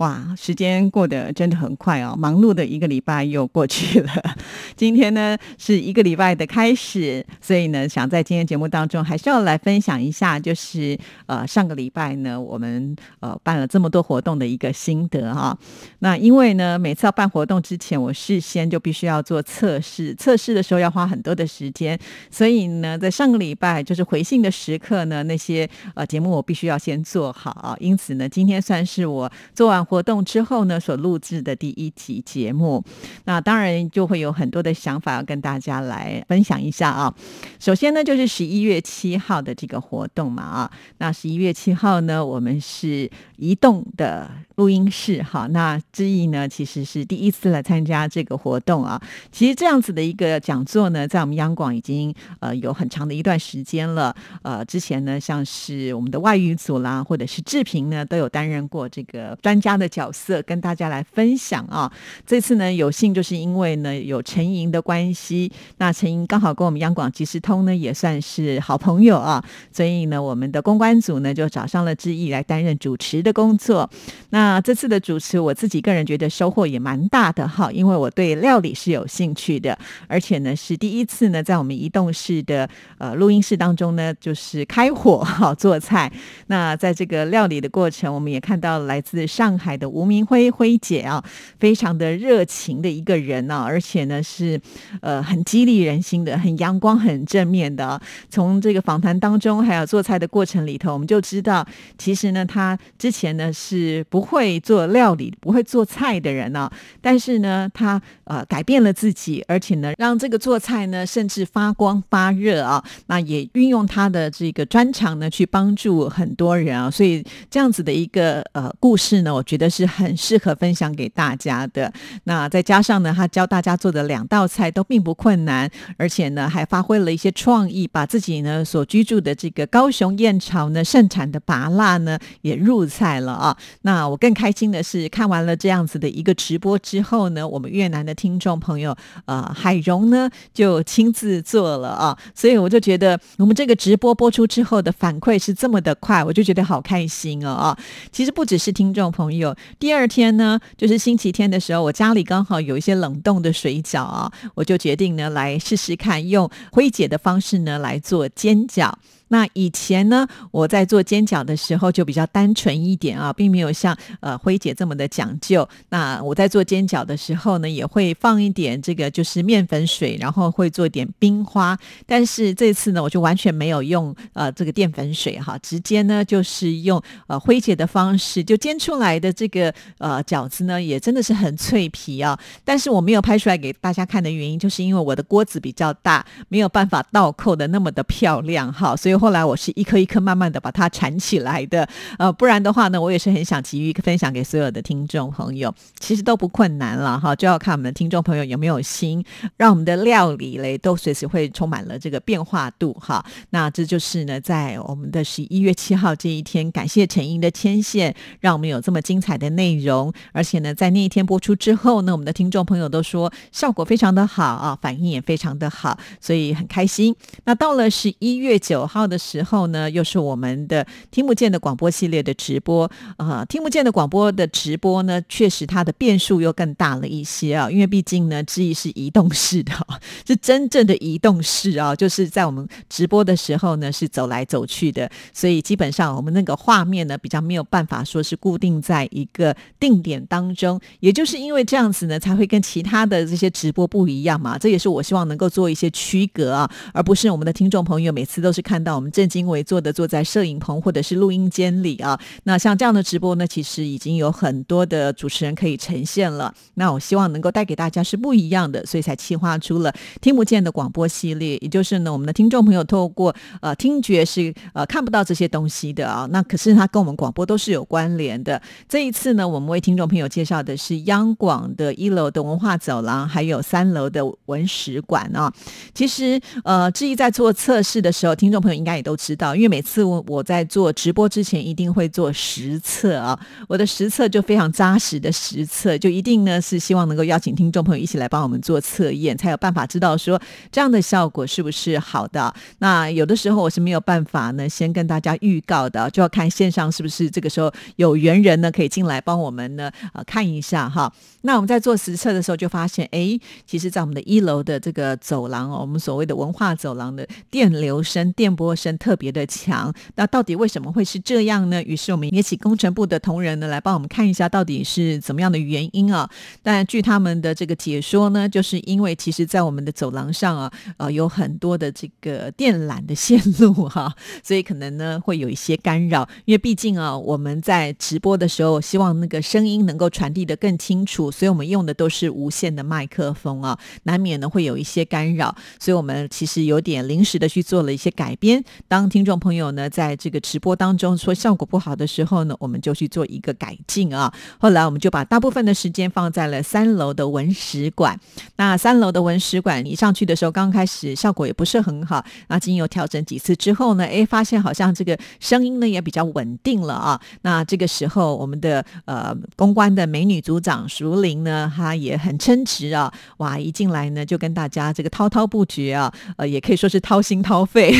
哇，时间过得真的很快哦，忙碌的一个礼拜又过去了。今天呢是一个礼拜的开始，所以呢，想在今天节目当中还是要来分享一下，就是呃上个礼拜呢我们呃办了这么多活动的一个心得哈。那因为呢每次要办活动之前，我事先就必须要做测试，测试的时候要花很多的时间，所以呢在上个礼拜就是回信的时刻呢，那些呃节目我必须要先做好，因此呢今天算是我做完。活动之后呢，所录制的第一集节目，那当然就会有很多的想法要跟大家来分享一下啊。首先呢，就是十一月七号的这个活动嘛啊，那十一月七号呢，我们是移动的。录音室哈，那志毅呢，其实是第一次来参加这个活动啊。其实这样子的一个讲座呢，在我们央广已经呃有很长的一段时间了。呃，之前呢，像是我们的外语组啦，或者是志平呢，都有担任过这个专家的角色，跟大家来分享啊。这次呢，有幸就是因为呢有陈莹的关系，那陈莹刚好跟我们央广即时通呢也算是好朋友啊，所以呢，我们的公关组呢就找上了志毅来担任主持的工作。那这次的主持，我自己个人觉得收获也蛮大的哈，因为我对料理是有兴趣的，而且呢是第一次呢在我们移动式的呃录音室当中呢，就是开火哈做菜。那在这个料理的过程，我们也看到来自上海的吴明辉辉姐啊，非常的热情的一个人呢，而且呢是呃很激励人心的，很阳光、很正面的。从这个访谈当中，还有做菜的过程里头，我们就知道，其实呢他之前呢是不会。做料理、不会做菜的人呢，但是呢，他呃改变了自己，而且呢，让这个做菜呢甚至发光发热啊。那也运用他的这个专长呢，去帮助很多人啊。所以这样子的一个呃故事呢，我觉得是很适合分享给大家的。那再加上呢，他教大家做的两道菜都并不困难，而且呢，还发挥了一些创意，把自己呢所居住的这个高雄燕巢呢盛产的拔辣呢也入菜了啊。那我更开心的是，看完了这样子的一个直播之后呢，我们越南的听众朋友，呃，海荣呢就亲自做了啊，所以我就觉得我们这个直播播出之后的反馈是这么的快，我就觉得好开心哦啊！其实不只是听众朋友，第二天呢，就是星期天的时候，我家里刚好有一些冷冻的水饺啊，我就决定呢来试试看，用灰姐的方式呢来做煎饺。那以前呢，我在做煎饺的时候就比较单纯一点啊，并没有像呃辉姐这么的讲究。那我在做煎饺的时候呢，也会放一点这个就是面粉水，然后会做一点冰花。但是这次呢，我就完全没有用呃这个淀粉水哈，直接呢就是用呃辉姐的方式就煎出来的这个呃饺子呢，也真的是很脆皮啊。但是我没有拍出来给大家看的原因，就是因为我的锅子比较大，没有办法倒扣的那么的漂亮哈，所以。后来我是一颗一颗慢慢的把它缠起来的，呃，不然的话呢，我也是很想急于分享给所有的听众朋友，其实都不困难了哈，就要看我们的听众朋友有没有心，让我们的料理嘞都随时会充满了这个变化度哈。那这就是呢，在我们的十一月七号这一天，感谢陈英的牵线，让我们有这么精彩的内容，而且呢，在那一天播出之后呢，我们的听众朋友都说效果非常的好啊，反应也非常的好，所以很开心。那到了十一月九号。的时候呢，又是我们的听不见的广播系列的直播啊，听不见的广播的直播呢，确实它的变数又更大了一些啊，因为毕竟呢，之意是移动式的，是真正的移动式啊，就是在我们直播的时候呢，是走来走去的，所以基本上我们那个画面呢，比较没有办法说是固定在一个定点当中，也就是因为这样子呢，才会跟其他的这些直播不一样嘛，这也是我希望能够做一些区隔啊，而不是我们的听众朋友每次都是看到。我们正襟危坐的坐在摄影棚或者是录音间里啊，那像这样的直播呢，其实已经有很多的主持人可以呈现了。那我希望能够带给大家是不一样的，所以才企划出了听不见的广播系列，也就是呢，我们的听众朋友透过呃听觉是呃看不到这些东西的啊，那可是它跟我们广播都是有关联的。这一次呢，我们为听众朋友介绍的是央广的一楼的文化走廊，还有三楼的文史馆啊。其实呃，志毅在做测试的时候，听众朋友应该也都知道，因为每次我我在做直播之前，一定会做实测啊。我的实测就非常扎实的实测，就一定呢是希望能够邀请听众朋友一起来帮我们做测验，才有办法知道说这样的效果是不是好的。那有的时候我是没有办法呢，先跟大家预告的，就要看线上是不是这个时候有缘人呢可以进来帮我们呢呃看一下哈。那我们在做实测的时候就发现，哎，其实，在我们的一楼的这个走廊哦，我们所谓的文化走廊的电流声、电波声特别的强。那到底为什么会是这样呢？于是我们也请工程部的同仁呢来帮我们看一下，到底是怎么样的原因啊？但据他们的这个解说呢，就是因为其实在我们的走廊上啊，呃，有很多的这个电缆的线路哈，所以可能呢会有一些干扰。因为毕竟啊，我们在直播的时候，希望那个声音能够传递的更清楚。所以我们用的都是无线的麦克风啊，难免呢会有一些干扰，所以我们其实有点临时的去做了一些改编。当听众朋友呢在这个直播当中说效果不好的时候呢，我们就去做一个改进啊。后来我们就把大部分的时间放在了三楼的文史馆。那三楼的文史馆一上去的时候，刚开始效果也不是很好，那经由调整几次之后呢，哎，发现好像这个声音呢也比较稳定了啊。那这个时候我们的呃公关的美女组长熟。林呢，她也很称职啊！哇，一进来呢，就跟大家这个滔滔不绝啊，呃，也可以说是掏心掏肺。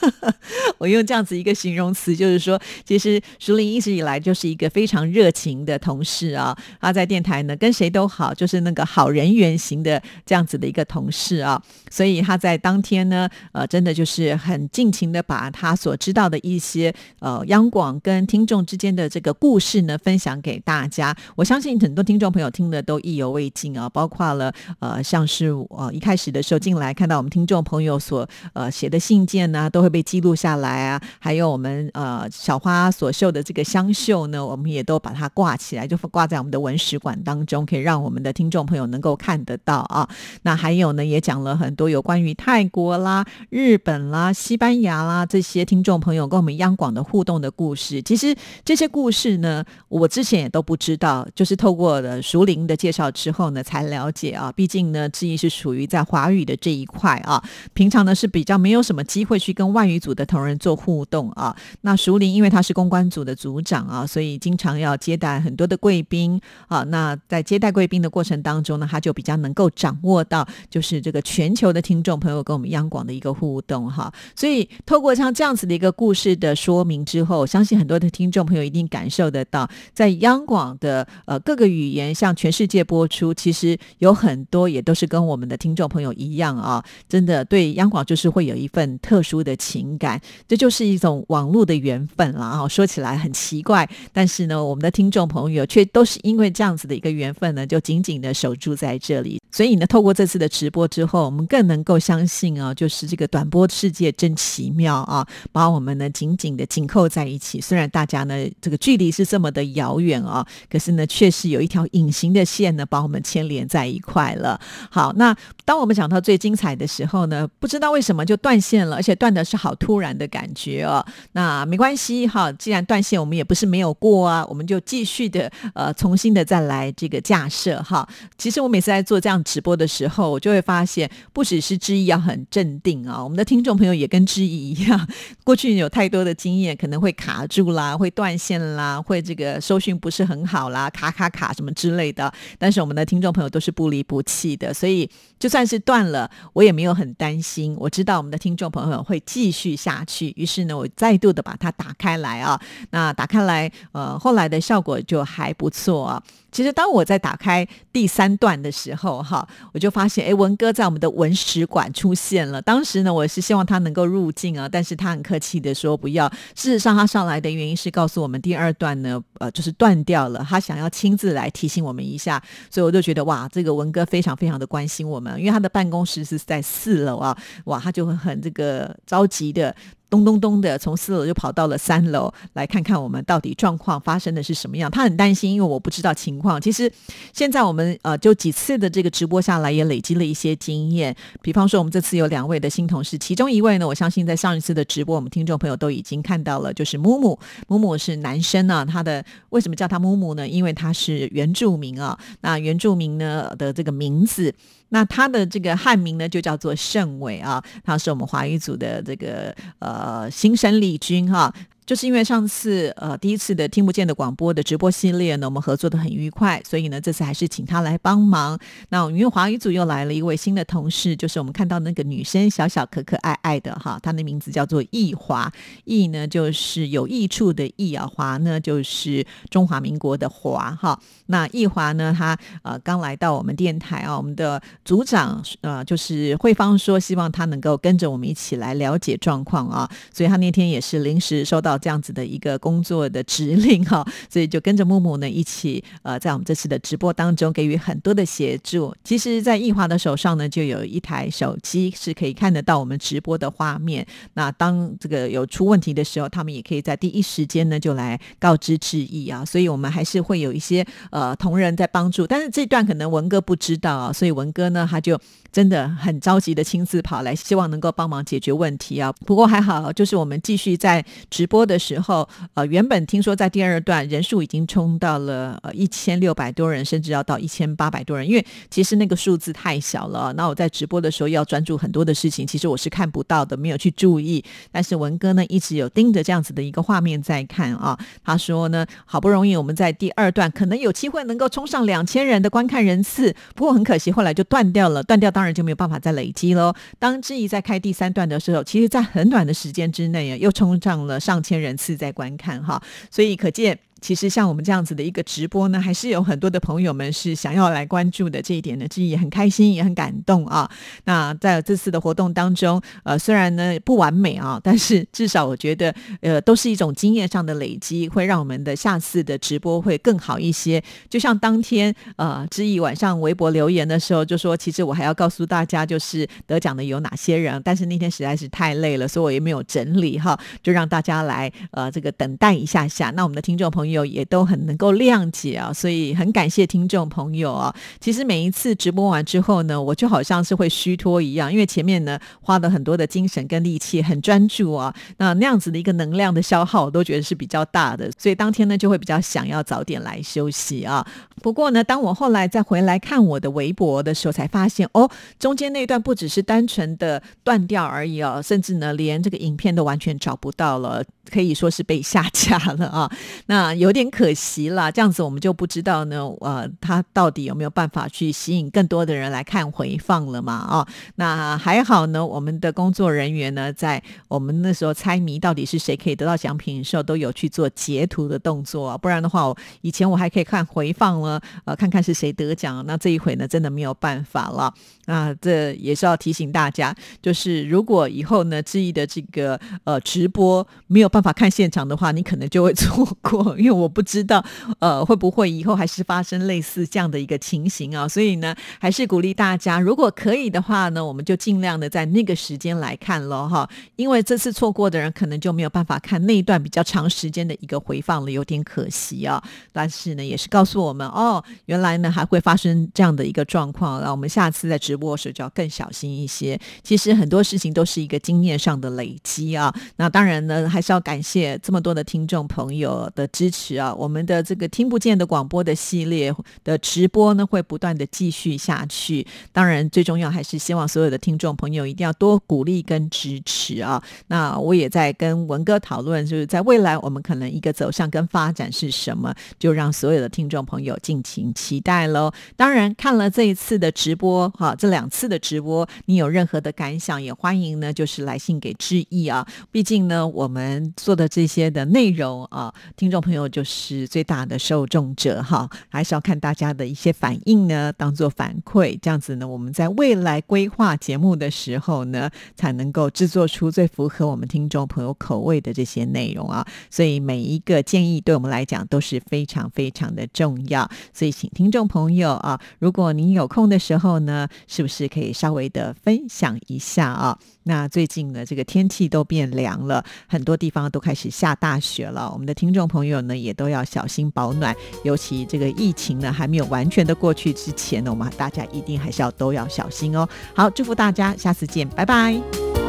我用这样子一个形容词，就是说，其实淑玲一直以来就是一个非常热情的同事啊。他在电台呢，跟谁都好，就是那个好人缘型的这样子的一个同事啊。所以他在当天呢，呃，真的就是很尽情的把他所知道的一些呃央广跟听众之间的这个故事呢，分享给大家。我相信很多听众朋友听的都意犹未尽啊，包括了呃，像是呃一开始的时候进来看到我们听众朋友所呃写的信件呢，都会。被记录下来啊，还有我们呃小花所绣的这个香绣呢，我们也都把它挂起来，就挂在我们的文史馆当中，可以让我们的听众朋友能够看得到啊。那还有呢，也讲了很多有关于泰国啦、日本啦、西班牙啦这些听众朋友跟我们央广的互动的故事。其实这些故事呢，我之前也都不知道，就是透过了熟龄的介绍之后呢，才了解啊。毕竟呢，志毅是属于在华语的这一块啊，平常呢是比较没有什么机会去跟。外语组的同仁做互动啊，那熟林因为他是公关组的组长啊，所以经常要接待很多的贵宾啊。那在接待贵宾的过程当中呢，他就比较能够掌握到，就是这个全球的听众朋友跟我们央广的一个互动哈。所以透过像这样子的一个故事的说明之后，相信很多的听众朋友一定感受得到，在央广的呃各个语言向全世界播出，其实有很多也都是跟我们的听众朋友一样啊，真的对央广就是会有一份特殊的。情感，这就是一种网络的缘分了啊！说起来很奇怪，但是呢，我们的听众朋友却都是因为这样子的一个缘分呢，就紧紧的守住在这里。所以呢，透过这次的直播之后，我们更能够相信啊，就是这个短波世界真奇妙啊，把我们呢紧紧的紧扣在一起。虽然大家呢这个距离是这么的遥远啊，可是呢，确实有一条隐形的线呢，把我们牵连在一块了。好，那当我们讲到最精彩的时候呢，不知道为什么就断线了，而且断的是。好突然的感觉哦，那没关系哈，既然断线，我们也不是没有过啊，我们就继续的呃，重新的再来这个架设哈。其实我每次在做这样直播的时候，我就会发现，不只是知意要很镇定啊，我们的听众朋友也跟知意一样，过去有太多的经验，可能会卡住啦，会断线啦，会这个收讯不是很好啦，卡卡卡什么之类的。但是我们的听众朋友都是不离不弃的，所以就算是断了，我也没有很担心。我知道我们的听众朋友会继继续下去，于是呢，我再度的把它打开来啊。那打开来，呃，后来的效果就还不错啊。其实当我在打开第三段的时候，哈，我就发现，哎，文哥在我们的文史馆出现了。当时呢，我是希望他能够入境啊，但是他很客气的说不要。事实上，他上来的原因是告诉我们第二段呢，呃，就是断掉了，他想要亲自来提醒我们一下。所以我就觉得，哇，这个文哥非常非常的关心我们，因为他的办公室是在四楼啊，哇，他就会很这个着急的。咚咚咚的从四楼就跑到了三楼，来看看我们到底状况发生的是什么样。他很担心，因为我不知道情况。其实现在我们呃就几次的这个直播下来，也累积了一些经验。比方说，我们这次有两位的新同事，其中一位呢，我相信在上一次的直播，我们听众朋友都已经看到了，就是木木。木木是男生啊，他的为什么叫他木木呢？因为他是原住民啊。那原住民呢的这个名字。那他的这个汉名呢，就叫做盛伟啊，他是我们华语组的这个呃新生力军哈。就是因为上次呃第一次的听不见的广播的直播系列呢，我们合作的很愉快，所以呢这次还是请他来帮忙。那因为华语组又来了一位新的同事，就是我们看到那个女生小小可可爱爱的哈，她的名字叫做易华，易呢就是有益处的易啊，华呢就是中华民国的华哈。那易华呢，他呃刚来到我们电台啊，我们的组长呃就是慧芳说希望他能够跟着我们一起来了解状况啊，所以他那天也是临时收到。这样子的一个工作的指令哈，所以就跟着木木呢一起呃，在我们这次的直播当中给予很多的协助。其实，在易华的手上呢，就有一台手机是可以看得到我们直播的画面。那当这个有出问题的时候，他们也可以在第一时间呢就来告知致意啊。所以我们还是会有一些呃同仁在帮助，但是这段可能文哥不知道啊，所以文哥呢他就。真的很着急的亲自跑来，希望能够帮忙解决问题啊！不过还好，就是我们继续在直播的时候，呃，原本听说在第二段人数已经冲到了呃一千六百多人，甚至要到一千八百多人，因为其实那个数字太小了。那我在直播的时候要专注很多的事情，其实我是看不到的，没有去注意。但是文哥呢一直有盯着这样子的一个画面在看啊。他说呢，好不容易我们在第二段可能有机会能够冲上两千人的观看人次，不过很可惜后来就断掉了，断掉。当然就没有办法再累积喽。当志毅在开第三段的时候，其实，在很短的时间之内啊，又冲上了上千人次在观看哈，所以可见。其实像我们这样子的一个直播呢，还是有很多的朋友们是想要来关注的。这一点呢，自己也很开心，也很感动啊。那在这次的活动当中，呃，虽然呢不完美啊，但是至少我觉得，呃，都是一种经验上的累积，会让我们的下次的直播会更好一些。就像当天呃，知意晚上微博留言的时候，就说其实我还要告诉大家，就是得奖的有哪些人。但是那天实在是太累了，所以我也没有整理哈，就让大家来呃这个等待一下下。那我们的听众朋友。友也都很能够谅解啊，所以很感谢听众朋友啊。其实每一次直播完之后呢，我就好像是会虚脱一样，因为前面呢花了很多的精神跟力气，很专注啊。那那样子的一个能量的消耗，我都觉得是比较大的，所以当天呢就会比较想要早点来休息啊。不过呢，当我后来再回来看我的微博的时候，才发现哦，中间那段不只是单纯的断掉而已哦，甚至呢连这个影片都完全找不到了。可以说是被下架了啊，那有点可惜了。这样子我们就不知道呢，呃，他到底有没有办法去吸引更多的人来看回放了嘛？啊，那还好呢，我们的工作人员呢，在我们那时候猜谜到底是谁可以得到奖品的时候，都有去做截图的动作。不然的话，我以前我还可以看回放了，呃，看看是谁得奖。那这一回呢，真的没有办法了。那这也是要提醒大家，就是如果以后呢，志毅的这个呃直播没有办办法看现场的话，你可能就会错过，因为我不知道，呃，会不会以后还是发生类似这样的一个情形啊？所以呢，还是鼓励大家，如果可以的话呢，我们就尽量的在那个时间来看喽，哈，因为这次错过的人可能就没有办法看那一段比较长时间的一个回放了，有点可惜啊。但是呢，也是告诉我们，哦，原来呢还会发生这样的一个状况，那我们下次在直播的时候就要更小心一些。其实很多事情都是一个经验上的累积啊。那当然呢，还是要。感谢这么多的听众朋友的支持啊！我们的这个听不见的广播的系列的直播呢，会不断的继续下去。当然，最重要还是希望所有的听众朋友一定要多鼓励跟支持啊！那我也在跟文哥讨论，就是在未来我们可能一个走向跟发展是什么，就让所有的听众朋友尽情期待喽。当然，看了这一次的直播哈，这两次的直播，你有任何的感想，也欢迎呢，就是来信给致意啊！毕竟呢，我们。做的这些的内容啊，听众朋友就是最大的受众者哈，还是要看大家的一些反应呢，当做反馈，这样子呢，我们在未来规划节目的时候呢，才能够制作出最符合我们听众朋友口味的这些内容啊。所以每一个建议对我们来讲都是非常非常的重要。所以请听众朋友啊，如果您有空的时候呢，是不是可以稍微的分享一下啊？那最近呢，这个天气都变凉了，很多地方刚刚都开始下大雪了。我们的听众朋友呢，也都要小心保暖。尤其这个疫情呢，还没有完全的过去之前呢，我们大家一定还是要都要小心哦。好，祝福大家，下次见，拜拜。